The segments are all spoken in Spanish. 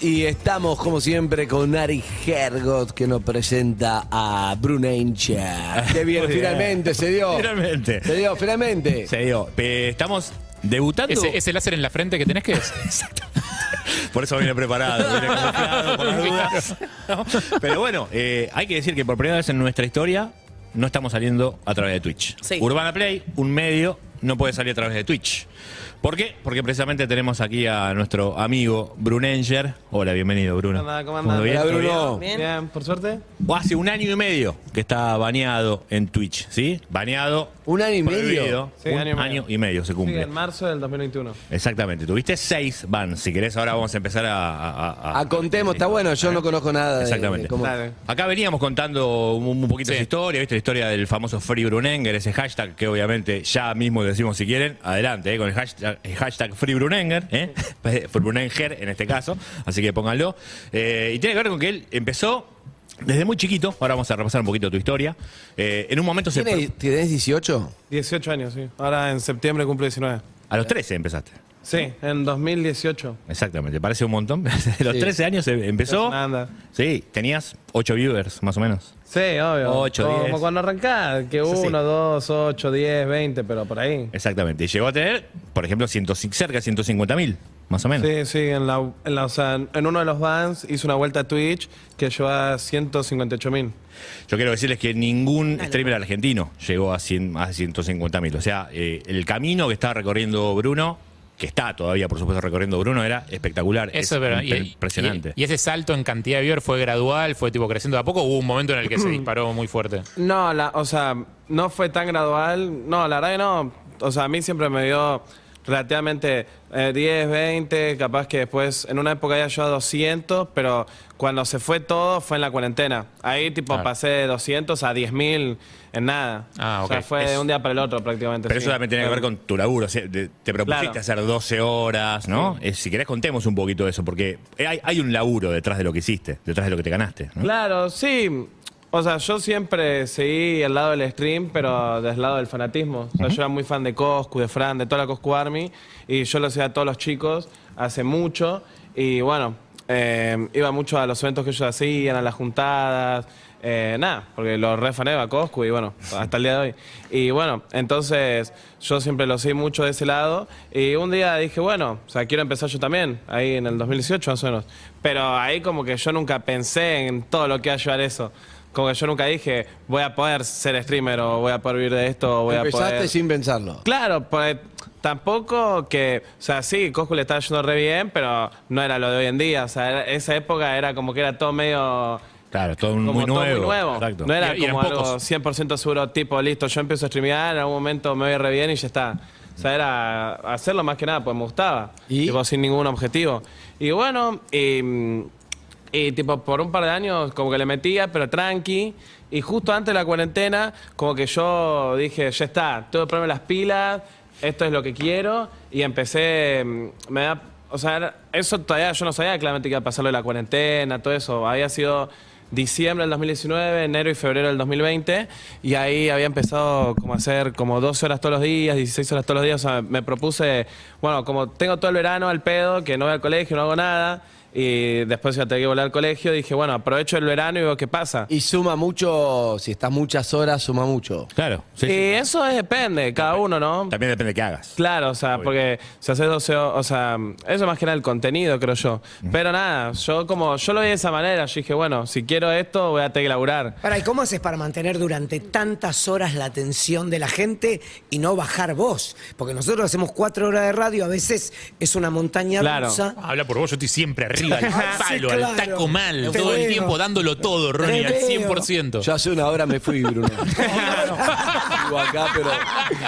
y estamos como siempre con Ari Hergot que nos presenta a Brunencha. Qué bien, Muy bien. finalmente se dio. Finalmente. Se dio, finalmente. Se dio. Eh, estamos debutando. Ese, ese láser en la frente que tenés que es. Por eso viene preparado, viene camuflado por las dudas. ¿no? Pero bueno, eh, hay que decir que por primera vez en nuestra historia no estamos saliendo a través de Twitch. Sí. Urbana Play, un medio, no puede salir a través de Twitch. ¿Por qué? Porque precisamente tenemos aquí a nuestro amigo Brunenger. Hola, bienvenido, Bruno. ¿Cómo anda? ¿Cómo ¿Todo Bruno. bien? Bien. Por suerte. O hace un año y medio que está baneado en Twitch, ¿sí? Baneado. Un año y medio. Sí, un año y medio. año y medio se Sí, cumple. en marzo del 2021. Exactamente. Tuviste seis bans. Si querés, ahora vamos a empezar a. a- a- A contemos, está bueno, yo no conozco nada de- Exactamente. de cómo-. Acá veníamos contando un, un poquito Sí. esa historia, ¿viste? La historia del famoso Free Brunenger, ese hashtag que obviamente ya mismo decimos si quieren. Adelante, ¿eh? con el hashtag, hashtag Free Brunenger, ¿eh? Free Brunenger en este caso, así que pónganlo. Eh, y tiene que ver con que él empezó desde muy chiquito, ahora vamos a repasar un poquito tu historia. Eh, en un momento se. ¿Tienes, ¿Tienes 18? 18 años, sí. Ahora en septiembre cumple 19. A los 13 empezaste. Sí, en 2018. Exactamente, parece un montón. De los Sí. 13 años eh, empezó. Anda. Sí, tenías 8 viewers, más o menos. Sí, obvio. Ocho, como, diez. como cuando arrancás, que Sí, sí. 1, 2, 8, 10, 20, pero por ahí. Exactamente. Y llegó a tener, por ejemplo, 100 cerca de 150 mil, más o menos. Sí, sí, en, la, en, la- o sea, en uno de los bands hizo una vuelta a Twitch que lleva 158 mil. Yo quiero decirles que ningún streamer argentino llegó a, 100, a 150 mil. O sea, eh, el camino que estaba recorriendo Bruno, que está todavía, por supuesto, recorriendo Bruno, era espectacular. Eso, es pero. imp- y- impresionante. Y, y ese salto en cantidad de viewers fue gradual, fue tipo creciendo de a poco. o Hubo un momento en el que se disparó muy fuerte. No, la, o sea, no fue tan gradual. No, la verdad que no. O sea, a mí siempre me dio relativamente eh, 10, 20, capaz que después en una época había yo a 200, pero cuando se fue todo fue en la cuarentena. Ahí tipo Claro. pasé de 200 a 10 mil en nada. Ah, O sea, fue de un día para el otro prácticamente. Pero sí. eso también tiene que ver con tu laburo. o sea, te, te propusiste Claro. hacer 12 horas, ¿no? Eh, si querés, contemos un poquito de eso, porque hay, hay un laburo detrás de lo que hiciste, detrás de lo que te ganaste. ¿no? Claro, sí. O sea, yo siempre seguí el lado del stream, pero del lado del fanatismo. O sea, yo era muy fan de Coscu, de Fran, de toda la Coscu Army. Y yo lo hacía a todos los chicos hace mucho. Y bueno, eh, iba mucho a los eventos que ellos hacían, a las juntadas. eh, nada, porque lo refaneba a Coscu y bueno, hasta el día de hoy. Y bueno, entonces yo siempre lo seguí mucho de ese lado. Y un día dije, bueno, o sea, quiero empezar yo también, ahí en el 2018 más o menos. Pero ahí como que yo nunca pensé en todo lo que iba a llevar eso. Como que yo nunca dije, voy a poder ser streamer o voy a poder vivir de esto o voy a Empezaste poder... sin pensarlo. Claro, pues tampoco que, o sea, sí, Coscu le estaba yendo re bien, pero no era lo de hoy en día. O sea, era- esa época era como que era todo medio Claro, todo como muy todo nuevo. muy nuevo. Exacto. No era Y- y eran como algo pocos. 100% seguro, tipo, listo, yo empiezo a streamear, en algún momento me voy re bien y ya está. O sea, era hacerlo más que nada, pues me gustaba. ¿Y? Tipo, sin ningún objetivo. Y bueno, y, y tipo, por un par de años como que le metía, pero tranqui. Y justo antes de la cuarentena, como que yo dije, ya está, tengo que ponerme las pilas, esto es lo que quiero. Y empecé, mm, me da, o sea, eso todavía yo no sabía claramente que iba a pasar lo de la cuarentena, todo eso. Había sido diciembre del 2019, enero y febrero del 2020, y ahí había empezado como a hacer como 12 horas todos los días, 16 horas todos los días, o sea, me propuse, bueno, como tengo todo el verano al pedo, que no voy al colegio, no hago nada, y después ya tengo que volver al colegio, dije, bueno, aprovecho el verano y veo qué pasa. Y suma mucho, si estás muchas horas, suma mucho. Claro, sí, sí. Y eso es- depende, cada uno, ¿no? También depende de qué hagas. Claro, o sea, Obvio. porque si haces 12 horas, o sea, eso más que nada el contenido, creo yo. Pero nada, yo como, yo lo vi de esa manera, yo dije, bueno, si quiero esto, voy a tener que laburar. Para, ¿y cómo haces para mantener durante tantas horas la atención de la gente y no bajar vos? Porque nosotros hacemos cuatro horas de radio, a veces es una montaña Claro. rusa. Habla por vos, yo estoy siempre arriba, al Sí, palo, claro. al taco mal, Te todo el tiempo dándolo todo, Ronnie, al veo. 100%. Yo hace una hora me fui, Bruno. Vivo acá, pero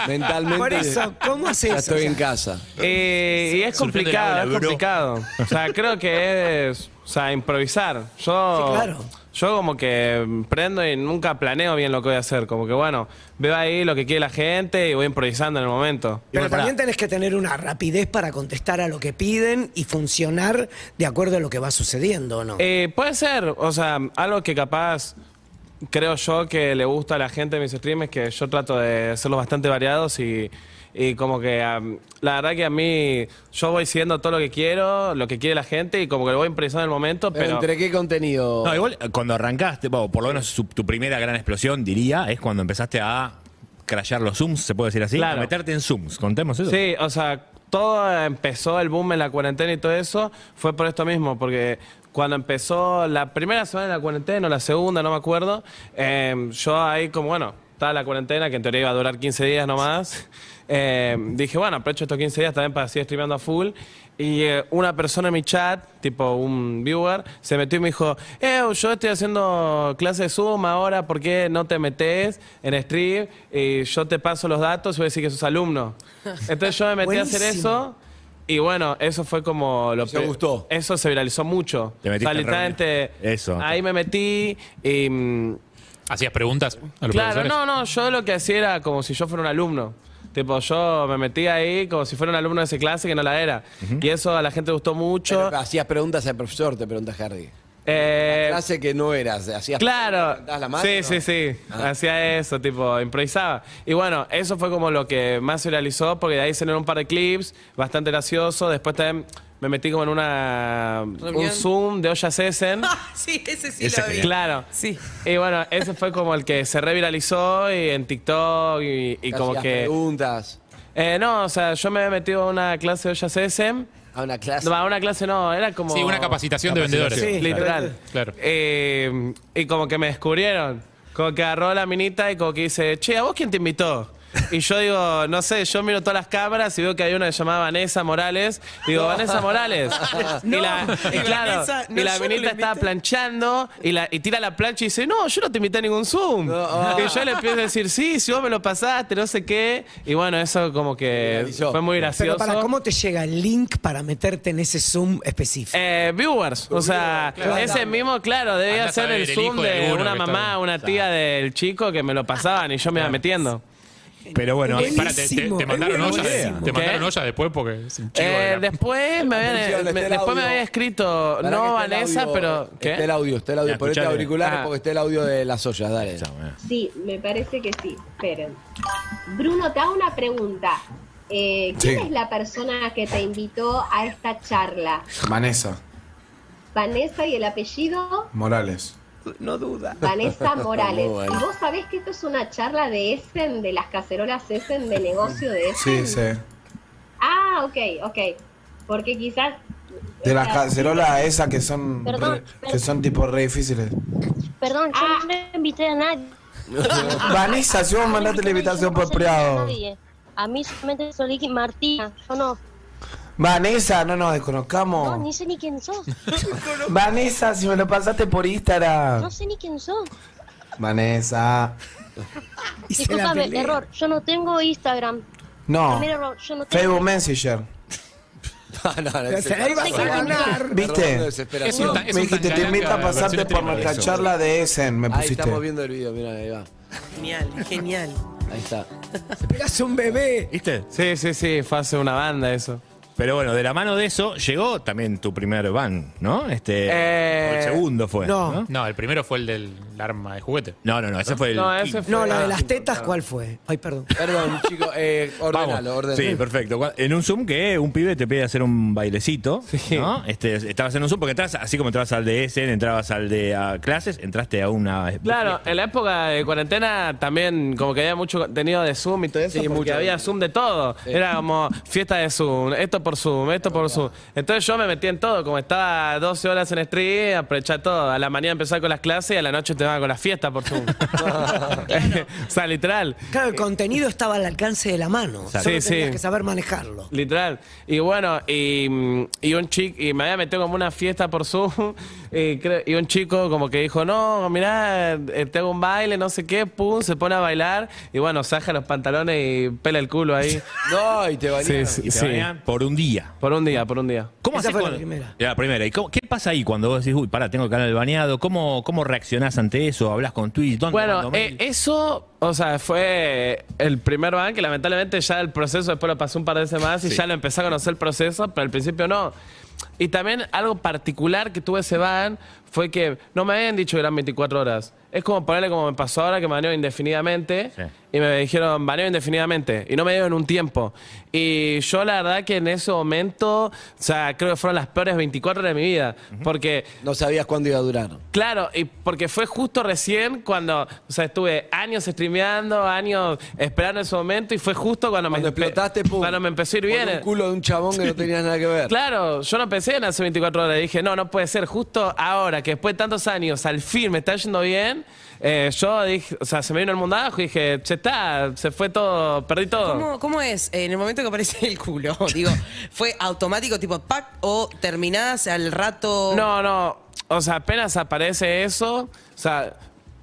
mentalmente Por eso, ¿cómo haces? ya estoy en casa. Eh, y es Surfeando el complicado, aula, es bro. complicado. O sea, creo que es, o sea, improvisar. Yo, Sí, claro. yo como que prendo y nunca planeo bien lo que voy a hacer. Como que bueno, veo ahí lo que quiere la gente y voy improvisando en el momento. Pero también tenés que tener una rapidez para contestar a lo que piden y funcionar de acuerdo a lo que va sucediendo, ¿o no? Eh, puede ser, o sea, algo que capaz creo yo que le gusta a la gente de mis streams, que yo trato de hacerlos bastante variados y, y como que la verdad que a mí yo voy siguiendo todo lo que quiero, lo que quiere la gente y como que lo voy improvisando en el momento, Pero pero... ¿Entre qué contenido? No, igual cuando arrancaste, bueno, por lo menos su- tu primera gran explosión, diría, es cuando empezaste a crashear los zooms, se puede decir así, Claro. a meterte en zooms. Contemos eso. Sí, o sea, todo empezó el boom en la cuarentena y todo eso fue por esto mismo, porque cuando empezó la primera semana de la cuarentena o la segunda, no me acuerdo, eh, yo ahí como, bueno, estaba la cuarentena, que en teoría iba a durar 15 días nomás, eh, dije, bueno, aprovecho estos 15 días también para seguir streameando a full. Y eh, una persona en mi chat, tipo un viewer, se metió y me dijo, eh, yo estoy haciendo clase de Zoom ahora, ¿por qué no te metes en stream? Y yo te paso los datos y voy a decir que sos alumno. Entonces yo me metí a hacer eso. Y bueno, eso fue como lo Se pe- gustó. Eso se viralizó mucho. Te metiste O sea, en literalmente. Eso. Ahí me metí y. ¿Hacías preguntas a los Claro, profesores? no, no, yo lo que hacía era como si yo fuera un alumno. Tipo, yo me metí ahí como si fuera un alumno de esa clase que no la era. Y eso a la gente le gustó mucho. Pero hacías preguntas al profesor, te pregunta Harry. Eh, Clase que no eras, hacías Claro. levantabas la mano, Sí, ¿no? sí, sí. Ah. Hacía eso, tipo, improvisaba. Y bueno, eso fue como lo que más se realizó, porque de ahí salieron un par de clips, bastante gracioso. Después también me metí como en una un. Zoom de ollas Essen. sí, ese sí Ese lo vi. genial. Claro. Sí. Y bueno, ese fue como el que se reviralizó y en TikTok y, y como Hacías que... preguntas Eh, no, o sea, yo me había metido a una clase de ollas Essen. a una clase. No, a una clase no, era como... Sí, una capacitación, de vendedores. Sí, literal. Claro. Eh, y como que me descubrieron. Como que agarró la minita y como que dice, che, ¿a vos quién te invitó? Y yo digo, no sé, yo miro todas las cámaras y veo que hay una que se llamaba Vanessa Morales. Digo, Vanessa Morales. y la, y claro, Vanessa, no, y la no minita estaba planchando y, la, y tira la plancha y dice, no, yo no te invité a ningún Zoom. Y yo le empiezo a decir, sí, si vos me lo pasaste, no sé qué. Y bueno, eso como que fue muy Pero gracioso. para, ¿cómo te llega el link para meterte en ese Zoom específico? Eh, viewers, o sea, Claro. ese mismo, claro, debía Andá ser el Zoom de una mamá, una tía del chico que me lo pasaban y yo me iba metiendo. Pero bueno, Buenísimo. Pará, te, te- te mandaron ollas, te ¿Qué? mandaron ollas después porque es un chico Eh, de después me habían, me- después me audio. había escrito, Pará que no el Vanessa, audio, pero Está el ¿qué? audio, está el audio. Ponete auriculares Ah. porque está el audio de las ollas, dale. Eh. Sí, me parece que sí. Esperen. Bruno, te hago una pregunta. Eh, ¿Quién Sí. es la persona que te invitó a esta charla? Vanessa Vanessa y el apellido Morales. No duda. Vanessa Morales. Bueno. ¿Y vos sabés que esto es una charla de Essen, de las cacerolas Essen, de negocio de Essen? Sí, sí. Ah, ok, ok. Porque quizás... De las cacerolas esas que son Perdón, re- que son tipo re difíciles. Perdón, yo Ah. no invité a nadie. Vanessa, si vos mandaste la invitación por privado. A mí solamente Soliki Martina, yo no. Vanessa, no nos No, desconozcamos. ni sé ni quién sos. Vanessa, si me lo pasaste por No Instagram. sé ni quién sos. Vanessa. Y se la Disculpame, pelea. error. Yo no tengo Instagram. No. Primer error, yo no tengo. Facebook Messenger. No, no, no, Se la ibas a ganar. ¿Viste? desesperación. Es un tan- es Me dijiste, te invito a pasarte versión por nuestra charla de Essen, me Ahí pusiste. estamos viendo el video, mira, ahí va. Genial, genial. Ahí está. Eras un bebé. ¿Viste? Sí, sí, sí, fue hace una banda eso. Pero bueno, de la mano de eso llegó también tu primer van, ¿no? Este, Eh, o el segundo fue. no. ¿no? No, el primero fue el del arma de juguete. No, no, no, ese fue el. No, ese fue... No, la de las tetas, ¿cuál fue? Ay, perdón. Perdón, chicos, eh, ordenalo, ordenalo. Sí, perfecto. En un Zoom que un pibe te pide hacer un bailecito, ¿no? Este, estabas en un Zoom porque entras, así como entrabas al de Essen, entrabas al de a clases, entraste a una... Claro, en la época de cuarentena también como que había mucho contenido de Zoom y todo eso, Sí, porque mucho. había Zoom de todo. Era como fiesta de Zoom, esto por Zoom, esto por Zoom. Entonces yo me metí en todo, como estaba 12 horas en stream, aproveché todo. A la mañana empezaba con las clases y a la noche te con las fiestas por Zoom. o sea, literal. Claro, el contenido estaba al alcance de la mano. Solo Sí, tenías sí. que saber manejarlo. Literal. Y bueno, y, mm, y un chico, y me había metido como una fiesta por Zoom, y, creo- y un chico como que dijo, no, mirá, eh, te hago un baile, no sé qué, pum, se pone a bailar, y bueno, saca los pantalones y pela el culo ahí. No, y te bañaron. Sí, Y te bañan por un día. Por un día, por un día. ¿Cómo Esa haces fue la cuando- primera. La primera. ¿Y cómo- qué pasa ahí cuando vos decís, uy, pará, tengo el canal baneado? ¿Cómo, cómo reaccionás ante eso? ¿Hablas con Twitch? ¿Dónde Bueno, mando eh, mail? eso, o sea, fue el primer ban que lamentablemente ya el proceso después lo pasó un par de veces más y Sí. ya lo empecé a conocer el proceso, pero al principio no. Y también algo particular que tuve ese ban fue que no me habían dicho que eran 24 horas. es como ponerle como me pasó ahora que me baneo indefinidamente. Sí. Y me dijeron, baneo indefinidamente. Y no me dieron un tiempo. Y yo la verdad que en ese momento, o sea, creo que fueron las peores 24 horas de mi vida. Porque No sabías cuándo iba a durar. Claro, y porque fue justo recién cuando, o sea, estuve años streameando, años esperando ese momento y fue justo cuando, Cuando me explotaste, pum. Cuando me empezó a ir bien. un culo de un chabón que no tenía nada que ver. Claro, yo no pensé en hace 24 horas. Dije, no, no puede ser. Justo ahora, que después de tantos años, al fin me está yendo bien. eh, yo dije, o sea, se me vino el mundo abajo y dije, ya está, se fue todo, perdí todo. ¿Cómo, cómo es eh, en el momento que aparece el culo? Digo, ¿fue automático tipo pack o terminás al rato? No, no, o sea, apenas aparece eso, o sea,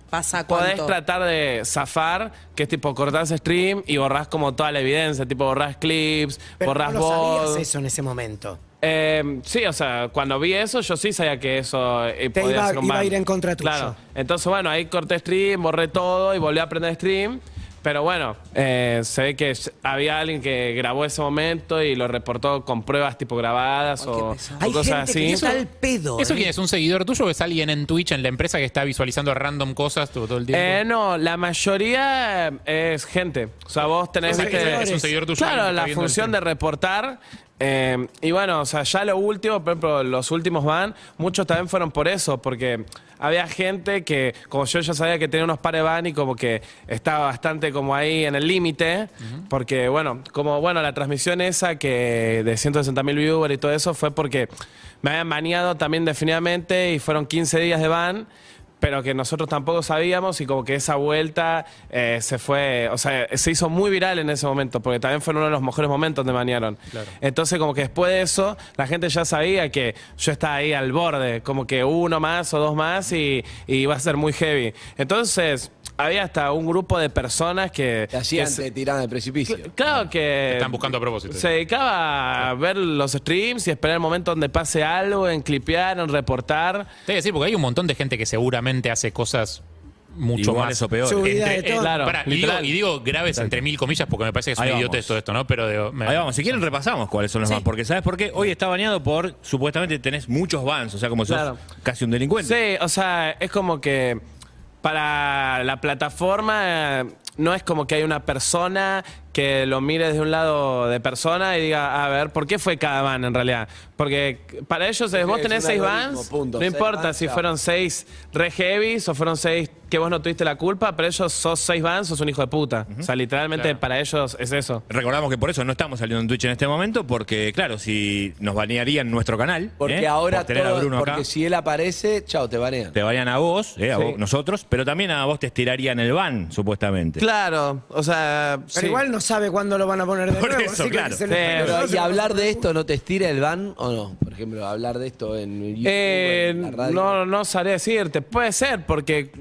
¿Pasa Podés cuánto? tratar de zafar, que es tipo cortás stream y borrás como toda la evidencia, tipo borrás clips, Pero borrás no lo sabías eso en ese momento. Eh, sí, o sea, cuando vi eso, yo sí sabía que eso eh, Te podía iba- ser un iba a ir en contra tuyo. Claro. Entonces, bueno, ahí corté stream, borré todo y volví a aprender stream. Pero bueno, eh, se ve que había alguien que grabó ese momento y lo reportó con pruebas tipo grabadas o, o Hay cosas gente que así. está al pedo. ¿Eso ¿eh? quién es? ¿Un seguidor tuyo o es alguien en Twitch, en la empresa que está visualizando random cosas todo, todo el tiempo? Eh, no, la mayoría es gente. O sea, vos tenés... O sea, viste- es- es un seguidor tuyo alguien que Claro, está la viendo función de reportar. eh, y bueno, o sea, ya lo último, por ejemplo, los últimos van, muchos también fueron por eso, porque había gente que, como yo ya sabía que tenía unos pares van y como que estaba bastante como ahí en el límite, porque bueno, como bueno, la transmisión esa que de 160 mil viewers y todo eso fue porque me habían baneado también definitivamente y fueron 15 días de ban pero que nosotros tampoco sabíamos y como que esa vuelta eh, se fue, o sea, se hizo muy viral en ese momento, porque también fue uno de los mejores momentos donde banearon. Entonces como que después de eso, la gente ya sabía que yo estaba ahí al borde, como que uno más o dos más y, y iba a ser muy heavy. Entonces había hasta un grupo de personas que... Te hacían, que te tiraban del precipicio. Claro que... Están buscando a propósito. Se dedicaba a ver los streams y esperar el momento donde pase algo, en clipear, en reportar. Te voy a decir, porque hay un montón de gente que seguramente hace cosas mucho más. o de Entre- todo. eh, Claro, pará, y, digo, literal. y digo graves entre mil comillas porque me parece que es Ahí un vamos. idiotez todo esto, ¿no? Pero digo, me- Ahí vamos, si quieren repasamos cuáles son los Sí. bans, porque ¿sabes por qué? Hoy está baneado por, supuestamente tenés muchos bans, o sea, como sos Claro. casi un delincuente. Sí, o sea, es como que para la plataforma no es como que hay una persona que lo mire desde un lado de persona y diga, a ver, ¿por qué fue cada ban en realidad? Porque para ellos, vos tenés seis punto. no Seis importa si fueron seis re heavies o fueron seis que vos no tuviste la culpa, pero ellos sos seis bans, sos un hijo de puta. O sea, literalmente Claro. para ellos es eso. Recordamos que por eso no estamos saliendo en Twitch en este momento, porque claro, si nos banearían nuestro canal, Porque ¿eh? ahora por tener a todo- Bruno porque acá, si él aparece, chao, te banean. te banean a vos, ¿eh? a Sí. vos, nosotros, pero también a vos te estirarían el ban, supuestamente. Claro, o sea, Pero sí. igual no sabe cuándo lo van a poner de Por nuevo. eso, así que claro. se pero ¿Y hablar de esto no te estira el ban o no? Por ejemplo, hablar de esto en YouTube, Eh, en la radio. no, no sabría decirte. Puede ser, porque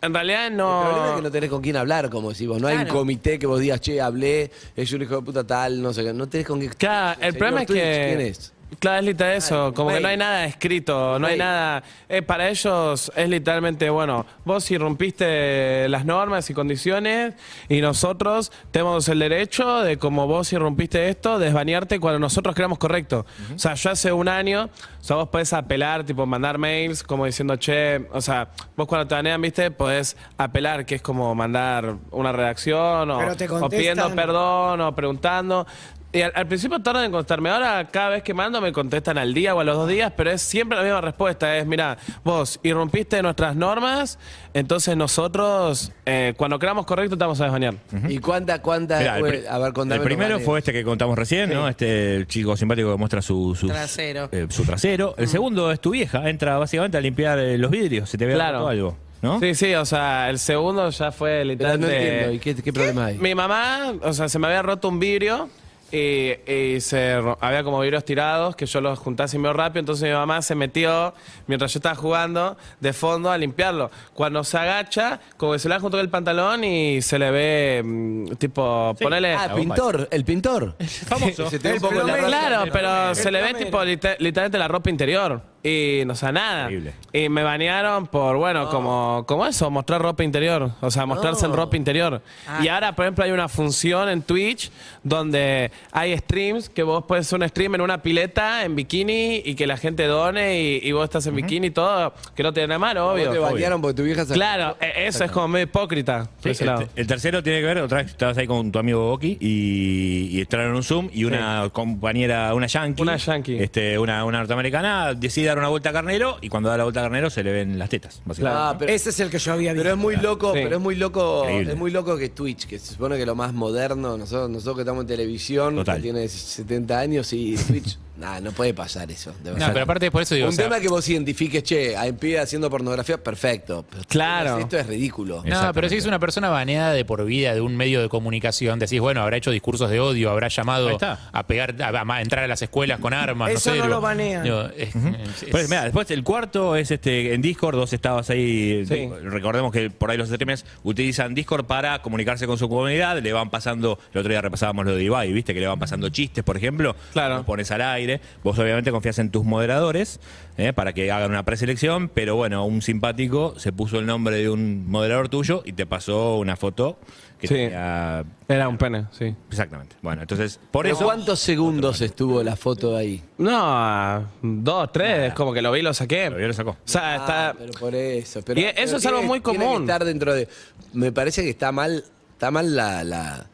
en realidad no. El problema es que no tenés con quién hablar, como decís vos. No hay un Claro. comité que vos digas, che, hablé, es un hijo de puta tal, no sé qué. No tenés con quién. Claro, el Señor problema es Twitch, que. ¿Quién es? Claro, es literal eso, como que no hay nada escrito, no hay nada. eh, para ellos es literalmente, bueno, vos irrumpiste las normas y condiciones y nosotros tenemos el derecho de, como vos irrumpiste esto, desbanearte cuando nosotros creamos correcto. O sea, yo hace un año, o sea, vos podés apelar, tipo mandar mails como diciendo, che, o sea, vos cuando te banean, viste, podés apelar, que es como mandar una redacción o, Pero te o pidiendo perdón o preguntando. Y al, al principio tardan en contestarme. Ahora, cada vez que mando, me contestan al día o a los dos días, pero es siempre la misma respuesta. Es, mira, vos irrumpiste nuestras normas, entonces nosotros, eh, cuando creamos correcto, te vamos a desbañar. ¿Y cuánta, cuánta? Mirá, pri- a ver, contame el primero fue este que contamos recién, ¿no? Este chico simpático que muestra su, su Trasero. eh, su trasero. El segundo es tu vieja, entra básicamente a limpiar eh, los vidrios, se te ve Claro. algo, ¿no? Sí, sí, o sea, el segundo ya fue Pero no entiendo, ¿y qué, qué problema hay? Mi mamá, o sea, se me había roto un vidrio y, y se había como vidrios tirados que yo los juntaba así medio rápido. Entonces mi mamá se metió, mientras yo estaba jugando, de fondo a limpiarlo. Cuando se agacha, como que se le va junto con el pantalón y se le ve, mm, tipo, Sí. ponele. Ah, pintor, el pintor. Famoso. Se te ve un poco la raza. Claro, pero El se le ve tipo liter- literalmente la ropa interior. Y, o sea, nada. Increíble. Y me banearon por, bueno, como, como eso, mostrar ropa interior. O sea, mostrarse en ropa interior. Y ahora, por ejemplo, hay una función en Twitch donde hay streams que vos puedes hacer un stream en una pileta, en bikini, y que la gente done y, y vos estás en bikini y todo. Que no tiene nada malo, Vos obvio. te bañaron porque tu vieja se... Claro, e- eso es como medio hipócrita. por Sí, ese el, lado. el tercero tiene que ver, otra vez estabas ahí con tu amigo Boki y, y entraron en un Zoom y una compañera, una yankee, Una yankee. Este, una, una norteamericana, decide dar una vuelta a Carnero y cuando da la vuelta a Carnero se le ven las tetas, básicamente. Ah, pero, Ese es el que yo había visto. pero es muy loco, Sí. pero es muy loco, Increíble. es muy loco que Twitch, que se supone que lo más moderno, nosotros, nosotros que estamos en televisión, Total. que tiene 70 años y Twitch, nada, no puede pasar eso. de No, verdad. pero aparte por eso digo, un o sea, tema que vos identifiques, che, a pibe haciendo pornografía, perfecto. Pero Claro. Esto es ridículo. No, pero si es una persona baneada de por vida de un medio de comunicación, decís, bueno, habrá hecho discursos de odio, habrá llamado está. a pegar, a, a entrar a las escuelas con armas. Eso sé, no digo, lo banean. digo, es- es- Pues, mira, después el cuarto es este en Discord, vos estabas ahí. Sí. Recordemos que por ahí los streamers utilizan Discord para comunicarse con su comunidad, le van pasando, el otro día repasábamos lo de Ibai, viste que le van pasando chistes, por ejemplo, Claro. los pones al aire, vos obviamente confías en tus moderadores eh, para que hagan una preselección, pero bueno, un simpático se puso el nombre de un moderador tuyo y te pasó una foto que Sí. tenía... Era un pene, sí. Exactamente. Bueno, entonces, por ¿Pero eso... cuántos segundos estuvo la foto ahí? No, dos, tres, como que lo vi y lo saqué. Lo vio y lo sacó. O sea, está. Ah, pero por eso. Pero, Y eso pero es algo tiene- muy común. estar dentro de. Me parece que está mal, está mal la.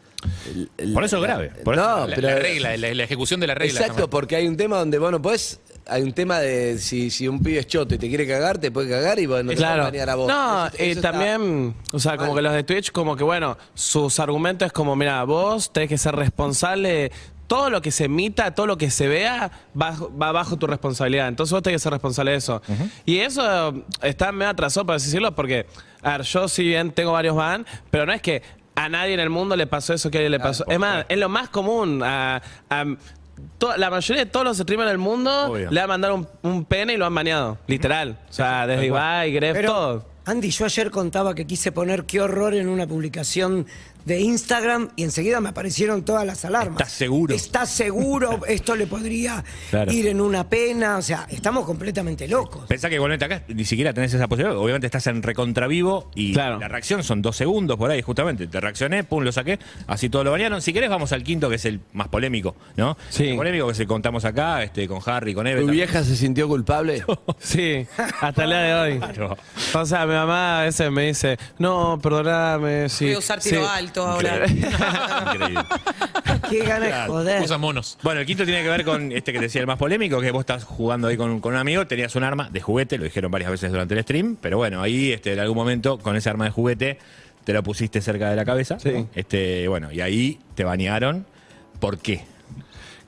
Por eso es grave, por eso- no, la, pero la regla, la, la ejecución de la regla. Exacto, porque hay un tema donde, bueno, pues hay un tema de si, si un pibe es choto y te quiere cagar, te puede cagar y bueno, no te Claro. va a banear a vos. No, Eso- está- también, o sea, como que los de Twitch, como que bueno, sus argumentos es como, mira, vos tenés que ser responsable. Todo lo que se emita, todo lo que se vea, va, va bajo tu responsabilidad. Entonces vos tenés que ser responsable de eso. Y eso eh, está medio atrasado, por así decirlo, porque, a ver, yo si bien tengo varios van, pero no es que a nadie en el mundo le pasó eso que a él le pasó. Es más, es lo más común. A, a- to- la mayoría de todos los streamers del mundo Obvio. le han mandado un, un pene y lo han baneado. Literal. O sea, desde Ibai, Gref, Pero, todo. Andy, yo ayer contaba que quise poner qué horror en una publicación de Instagram y enseguida me aparecieron todas las alarmas. ¿Estás seguro? ¿Estás seguro? Esto le podría Claro. ir en una pena. O sea, estamos completamente locos. Pensá que igualmente acá ni siquiera tenés esa posibilidad. Obviamente estás en recontravivo y Claro. la reacción son dos segundos por ahí, justamente. Te reaccioné, pum, lo saqué, así todo lo bañaron. Si querés, vamos al quinto, que es el más polémico, ¿no? Sí. El polémico que se contamos acá, este, con Harry, con Eve. ¿Tu también. vieja se sintió culpable? Sí, hasta el día de hoy. Claro. O sea, mi mamá a veces me dice, no, perdóname. Sí, Voy a usar tiro sí". alto ahora. Increíble. Qué ganas de joder. Usa monos. Bueno, el quinto tiene que ver con este que te decía el más polémico, que vos estás jugando ahí con, con un amigo, tenías un arma de juguete, lo dijeron varias veces durante el stream, pero bueno, ahí este, en algún momento con ese arma de juguete te lo pusiste cerca de la cabeza. Sí. ¿no? Este, bueno, y ahí te banearon. ¿Por qué?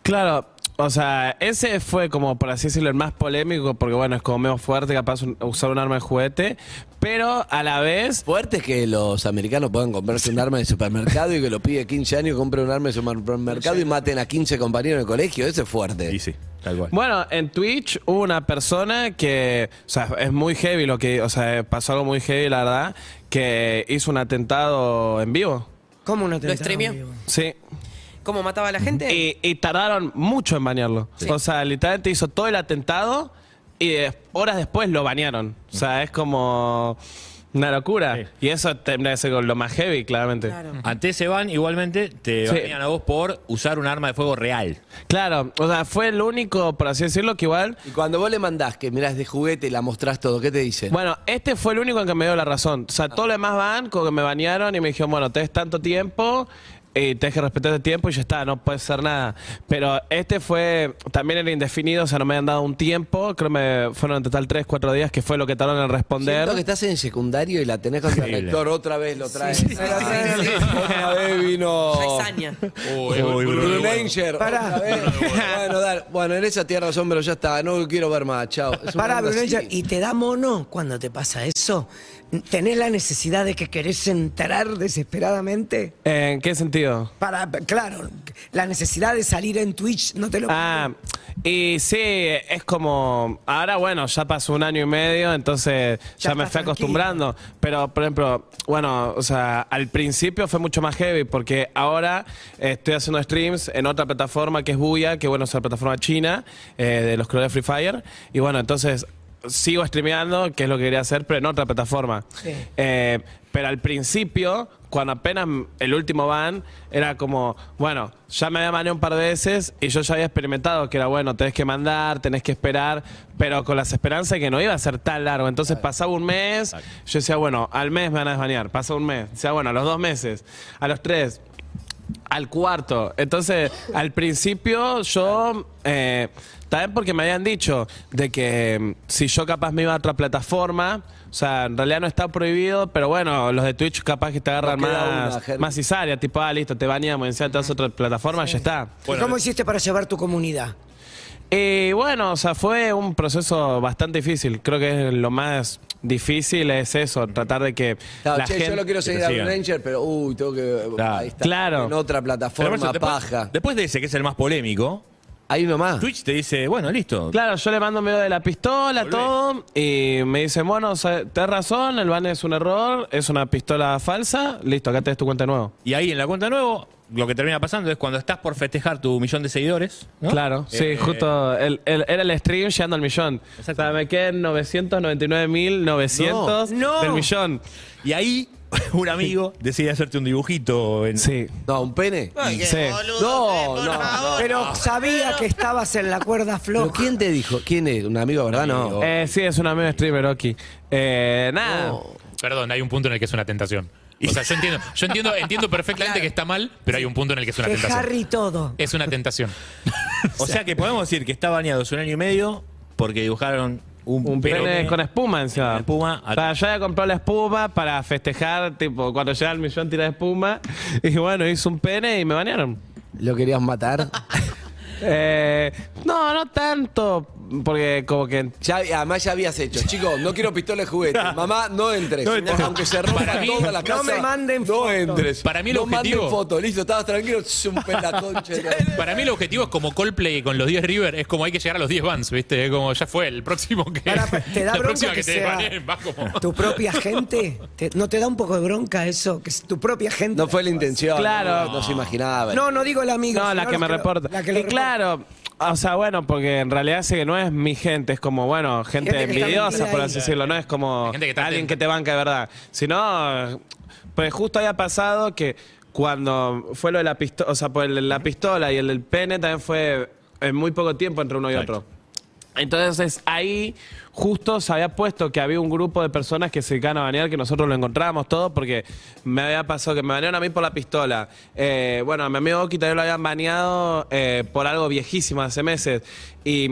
Claro, o sea, ese fue como, por así decirlo, el más polémico, porque bueno, es como medio fuerte capaz un- usar un arma de juguete, pero a la vez... Fuerte es que los americanos puedan comprarse un arma de supermercado y que lo pide 15 años compre un arma de supermercado y maten a 15 compañeros en el colegio. Eso es fuerte. Y sí, tal cual. Bueno, en Twitch hubo una persona que, o sea, es muy heavy lo que, o sea, pasó algo muy heavy, la verdad, que hizo un atentado en vivo. ¿Cómo una atentado en vivo? Sí. ¿Cómo mataba a la gente? Y, y tardaron mucho en banearlo. O sea, literalmente hizo todo el atentado y de- horas después lo banearon. O sea, es como una locura. Sí. Y eso tendría que ser lo más heavy, claramente. Claro. Ante ese ban, igualmente, te Sí. banean a vos por usar un arma de fuego real. Claro, o sea, fue el único, por así decirlo, que igual... Y cuando vos le mandás que mirás de juguete y la mostrás todo, ¿qué te dicen? Bueno, este fue el único en que me dio la razón. O sea, todos los demás van, como que me banearon y me dijeron, bueno, tenés tanto tiempo y tenés que respetar el tiempo y ya está, no puede ser nada. Pero este fue, también era indefinido, o sea, no me han dado un tiempo, creo que me fueron en total 3, 4 días, que fue lo que tardaron en responder. Siento que estás en secundario y la tenés contra el lector, otra vez lo traes. sí, sí, sí, sí. Otra vez vino. Aña. Uy, Brunanger, otra vez. Bueno, dale. bueno, en esa tierra pero ya está. No quiero ver más. Chao. Pará, así. ¿y te da mono cuando te pasa eso? ¿Tenés la necesidad de que querés entrar desesperadamente? ¿En qué sentido? Para, claro, la necesidad de salir en Twitch no te lo Ah, y sí, es como. Ahora, bueno, ya pasó un año y medio, entonces ya, Ya me fui acostumbrando. Pero, por ejemplo, bueno, o sea, al principio fue mucho más heavy, porque ahora estoy haciendo streams en otra plataforma que es Buya, que bueno, es la plataforma china eh, de los creadores Free Fire. Y bueno, entonces sigo streameando, que es lo que quería hacer, pero en otra plataforma. Sí. Eh, pero al principio, cuando apenas el último ban, era como, bueno, ya me había maneado un par de veces y yo ya había experimentado que era, bueno, tenés que mandar, tenés que esperar, pero con las esperanzas de que no iba a ser tan largo. Entonces pasaba un mes, yo decía, bueno, al mes me van a desbanear, pasa un mes, decía, bueno, a los dos meses, a los tres, al cuarto. Entonces, al principio yo, eh, también porque me habían dicho de que mm, si yo capaz me iba a otra plataforma, o sea, en realidad no está prohibido, pero bueno, los de Twitch capaz que te agarran queda más, una, Ger. más cizaria, tipo, ah, listo, te baneamos, encima te vas a otra plataforma, ya está. ¿Y ¿Cómo hiciste para llevar tu comunidad? Y bueno, o sea, fue un proceso bastante difícil. Creo que lo más difícil es eso, tratar de que Claro, la che, gente... yo lo quiero te seguir a sigan. Ranger, pero uy, tengo que. Claro. Ahí está. Claro. En otra Pero plataforma, después, paja. después de ese, que es el más polémico, Hay uno más. Twitch te dice, bueno, listo. Claro, yo le mando medio de la pistola, Volvé. todo, y me dicen, bueno, o sea, tenés razón, el ban es un error, es una pistola falsa, listo, acá tenés tu cuenta de nuevo. Y ahí en la cuenta nuevo, lo que termina pasando es cuando estás por festejar tu millón de seguidores. ¿no? Claro, sí, Eh, justo el- el- era el stream llegando al millón. O sea, me quedé en 999.900 No. del millón. Y ahí un amigo decide hacerte un dibujito. En, Sí. No, un pene. Ay, qué Sí. boludo, No, por no, favor. Pero sabía que estabas en la cuerda ¿Pero floja. quién te dijo? ¿Quién es? ¿Un amigo, verdad? No. Eh, sí, es un amigo streamer, Oki. Eh, nada. Perdón, hay un punto en el que es una tentación. O sea, yo entiendo, yo entiendo, entiendo perfectamente que está mal, pero hay un punto en el que es una Que tentación. Harry todo. Es una tentación. O sea que podemos decir que está baneado hace un año y medio porque dibujaron un, Un pene con espuma encima. Con espuma. O sea, yo había comprado la espuma para festejar, tipo, cuando llega el millón tira espuma. Y bueno, hice un pene y me banearon. ¿Lo querías matar? Eh, no, no tanto, porque como que... Ya, además ya habías hecho. Chicos, no quiero pistola de juguete. Mamá, no entres. No entres. Aunque se rompa Para mí, toda la no casa. me manden No fotos. entres. Para mí el no objetivo- manden fotos. Listo, estabas tranquilo. Es un pelaconche. Para mí el objetivo es como Coldplay con los 10 River, es como hay que llegar a los 10 Vans, ¿viste? Es como ya fue, el próximo que. Para, te da la bronca próxima que que, te sea desbaneen, va como. tu propia gente. ¿Te- ¿No te da un poco de bronca eso? Que es tu propia gente. No fue la intención. Claro. No, no se imaginaba. No, no digo el amigo. No, sino la que los me lo- reporta. la que lo y claro, o sea, bueno, porque en realidad sé que no es mi gente, es como, bueno, gente, Gente que está envidiosa, metida por ahí. así decirlo, no es como Hay gente que está alguien atenta. que te banca de verdad. Sino, pues justo había pasado que cuando fue lo de la pistola, o sea, pues la pistola y el del pene también fue en muy poco tiempo entre uno y Exacto. otro. Entonces ahí justo se había puesto que había un grupo de personas que se dedicaban a banear, que nosotros lo encontramos todo, porque me había pasado que me banearon a mí por la pistola. Eh, bueno, a mi amigo Oki también lo habían baneado eh, por algo viejísimo hace meses. Y,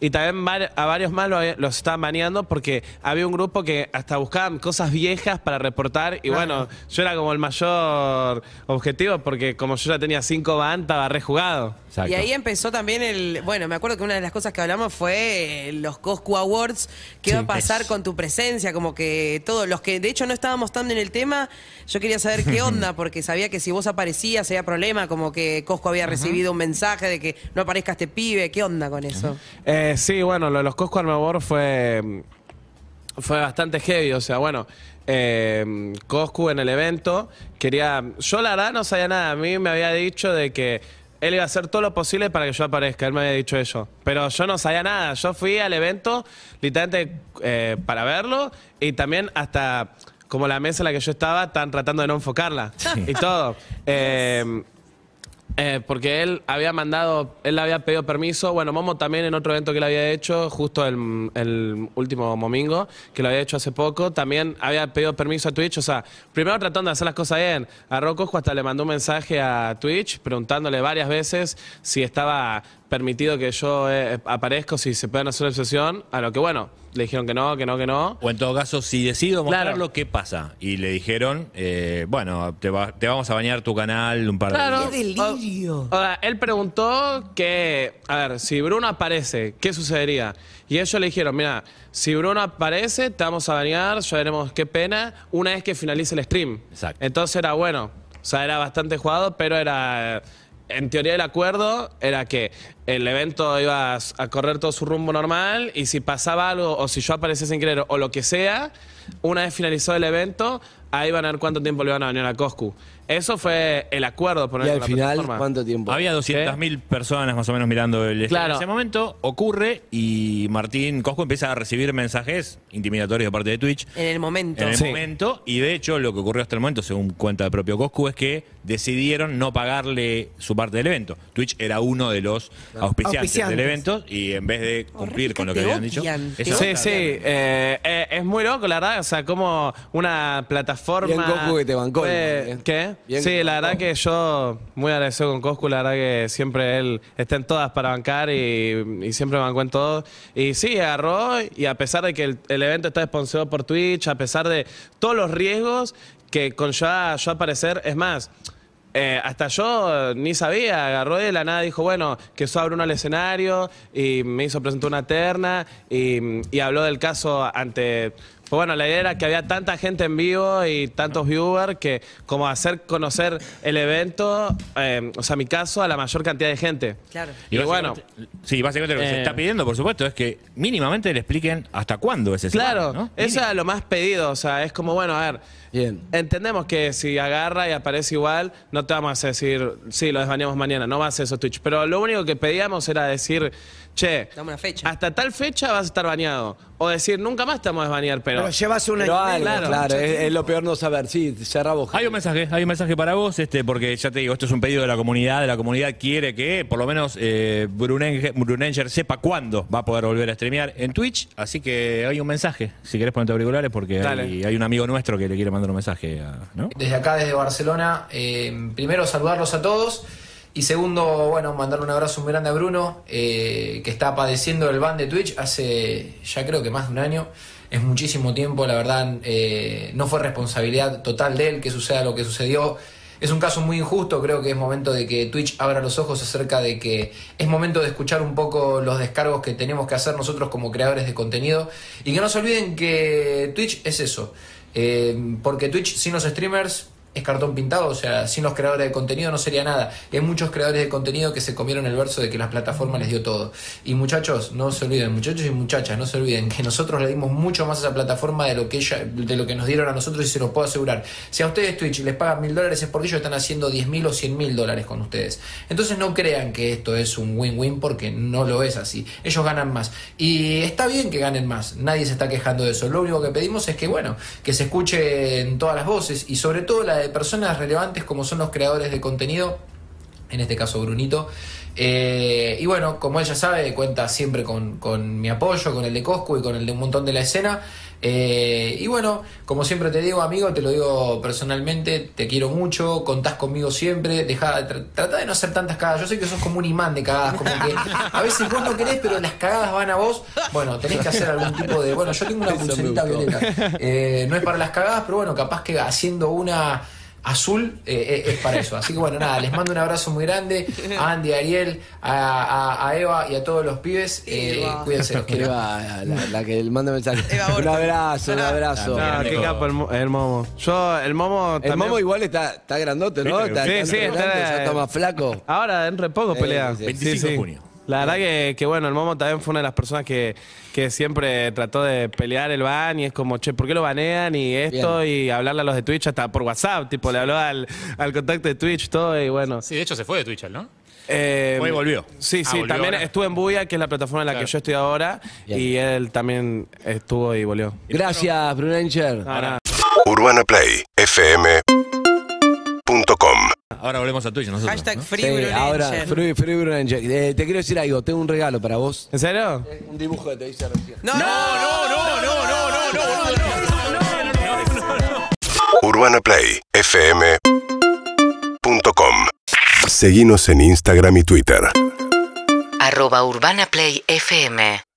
y también a varios más los estaban baneando porque había un grupo que hasta buscaban cosas viejas para reportar. Y bueno, yo era como el mayor objetivo porque como yo ya tenía cinco ban, estaba rejugado. Exacto. Y ahí empezó también el. Bueno, me acuerdo que una de las cosas que hablamos fue los Coscu Awards. ¿Qué Sí. va a pasar con tu presencia? Como que todos los que de hecho no estábamos tan en el tema, yo quería saber qué onda, porque sabía que si vos aparecías había problema, como que Coscu había recibido un mensaje de que no aparezca este pibe. ¿Qué onda con eso? Eh, sí, bueno, lo de los Cosco Armor fue, fue bastante heavy. O sea, bueno, eh, Coscu en el evento quería. Yo, la verdad, no sabía nada. A mí me había dicho de que él iba a hacer todo lo posible para que yo aparezca. Él me había dicho eso. Pero yo no sabía nada. Yo fui al evento, literalmente, eh, para verlo y también hasta. Como la mesa en la que yo estaba, están tratando de no enfocarla y todo. Eh, eh, porque él había mandado, él había pedido permiso. Bueno, Momo también en otro evento que él había hecho, justo el, último domingo, que lo había hecho hace poco, también había pedido permiso a Twitch. O sea, primero tratando de hacer las cosas bien. A Rocco hasta le mandó un mensaje a Twitch preguntándole varias veces si estaba permitido que yo eh, aparezca, o si se pueden hacer una sesión. A lo que, bueno, le dijeron que no, que no, que no. O en todo caso, si decido Claro. mostrarlo, ¿qué pasa? Y le dijeron, eh, bueno, te, va- te vamos a bañar tu canal un par de Claro. días. ¡Qué delirio! O sea, él preguntó que, a ver, si Bruno aparece, ¿qué sucedería? Y ellos le dijeron, mira, si Bruno aparece, te vamos a bañar, ya veremos qué pena, una vez que finalice el stream. Exacto. Entonces era bueno, o sea, era bastante jugado, pero era, en teoría el acuerdo era que el evento iba a, correr todo su rumbo normal y si pasaba algo o si yo aparecía sin querer o lo que sea, una vez finalizado el evento, ahí van a ver cuánto tiempo le iban a bañar a Coscu. Eso fue el acuerdo. por Y al la final, plataforma. ¿cuánto tiempo? Había 200.000 personas más o menos mirando el Claro. en ese momento. Ocurre y Martín Cosco empieza a recibir mensajes intimidatorios de parte de Twitch. En el momento. En el Sí. momento, y de hecho lo que ocurrió hasta el momento, según cuenta el propio Coscu, es que decidieron no pagarle su parte del evento. Twitch era uno de los auspiciantes, Auspiciantes. del evento y en vez de cumplir Horrible con lo que habían dicho, Sí, sí, eh, eh, es muy loco, la verdad. O sea, como una plataforma. Bien Coscu que te bancó, igual, ¿eh? ¿Qué? Bien sí, la verdad que yo muy agradecido con Coscu. La verdad que siempre él está en todas para bancar y, y siempre bancó en todo. Y sí, agarró y a pesar de que el, el evento está sponsorado por Twitch, a pesar de todos los riesgos que conlleva yo aparecer, es más. Eh, hasta yo eh, ni sabía, agarró y de la nada dijo, bueno, que eso abre uno al escenario y me hizo presentar una terna y, y habló del caso ante... Pues bueno, la idea era que había tanta gente en vivo y tantos viewers que como hacer conocer el evento, eh, o sea, mi caso, a la mayor cantidad de gente. Claro. Y, bueno, básicamente- sí, básicamente lo que se eh, está pidiendo, por supuesto, es que mínimamente le expliquen hasta cuándo es ese claro, evento, ¿no? eso era lo más pedido, o sea, es como, bueno, a ver, Bien. Entendemos que si agarra y aparece igual, no te vamos a decir, sí, lo desbaneamos mañana, no va a hacer eso Twitch. Pero lo único que pedíamos era decir, che, Dame una fecha. hasta tal fecha vas a estar baneado. O decir, nunca más te vamos a desbanear, pero... Pero llevas una Pero algo, claro. claro, es, es lo peor no saber. Sí, cerra vos. Hay un mensaje, hay un mensaje para vos, este, porque ya te digo, esto es un pedido de la comunidad, de la comunidad quiere que por lo menos eh, Brunenger, Brunenger sepa cuándo va a poder volver a streamear en Twitch, así que hay un mensaje, si querés ponerte auriculares, porque Dale. hay, hay un amigo nuestro que le quiere mandar un mensaje, a- ¿no? Desde acá, desde Barcelona, eh, primero saludarlos a todos y segundo, bueno, mandarle un abrazo muy grande a Bruno, eh, que está padeciendo el ban de Twitch hace ya creo que más de un año. Es muchísimo tiempo, la verdad, eh, no fue responsabilidad total de él que suceda lo que sucedió. Es un caso muy injusto, creo que es momento de que Twitch abra los ojos acerca de que es momento de escuchar un poco los descargos que tenemos que hacer nosotros como creadores de contenido y que no se olviden que Twitch es eso, eh, porque Twitch sin los streamers es cartón pintado, o sea, sin los creadores de contenido no sería nada. Hay muchos creadores de contenido que se comieron el verso de que las plataformas les dio todo. Y muchachos, no se olviden, muchachos y muchachas, no se olviden que nosotros le dimos mucho más a esa plataforma de lo que ella, de lo que nos dieron a nosotros y se lo puedo asegurar. Si a ustedes Twitch les pagan mil dólares es porque ellos están haciendo diez mil o cien mil dólares con ustedes. Entonces no crean que esto es un win-win porque no lo es así. Ellos ganan más. Y está bien que ganen más, nadie se está quejando de eso. Lo único que pedimos es que, bueno, que se escuchen todas las voces y sobre todo la de personas relevantes como son los creadores de contenido en este caso Brunito. Eh, y bueno, como ella sabe, cuenta siempre con, con mi apoyo, con el de Coscu y con el de un montón de la escena. Eh, y bueno, como siempre te digo, amigo, te lo digo personalmente, te quiero mucho, contás conmigo siempre, deja, tra- trata de no hacer tantas cagadas. Yo sé que sos como un imán de cagadas, como que a veces vos no querés, pero las cagadas van a vos. Bueno, tenés que hacer algún tipo de. Bueno, yo tengo una pulserita violeta. Eh, no es para las cagadas, pero bueno, capaz que haciendo una azul eh, eh, es para eso. Así que bueno, nada, les mando un abrazo muy grande a Andy, a Ariel, a, a- a Eva y a todos los pibes. Eh, cuídense, los quiero. Eva, la, la que manda mensaje. Eva un abrazo, un abrazo. Ah, No, qué capo el, mo- el momo. Yo, el momo El también- momo igual está, está grandote, ¿no? Está, sí, está sí, está- está más flaco. Ahora, dentro de poco Sí, pelea. sí, sí. 25 de junio. La verdad que, que, bueno, el Momo también fue una de las personas que, que siempre trató de pelear el ban y es como, che, ¿por qué lo banean? Y esto, y hablarle a los de Twitch hasta por WhatsApp, tipo, le habló al, al contacto de Twitch, todo, y bueno. Sí, de hecho se fue de Twitch, ¿no? Eh, Fue y volvió. Sí, Ah, sí, volvió también ahora. estuve en Buya, que es la plataforma en la Claro. que yo estoy ahora, Bien. y él también estuvo y volvió. Gracias, Brunenger. No, nada. UrbanaPlayFM.com Ahora volvemos a Twitch nosotros. Hashtag ¿no? Free Sí, ahora, Free. Eh, te quiero decir algo, tengo un regalo para vos. ¿En serio? Un dibujo que te hice recién. No, no, no, no, no, no, no, no, UrbanaPlayFM.com Seguinos en Instagram y Twitter. Arroba Urbana Play FM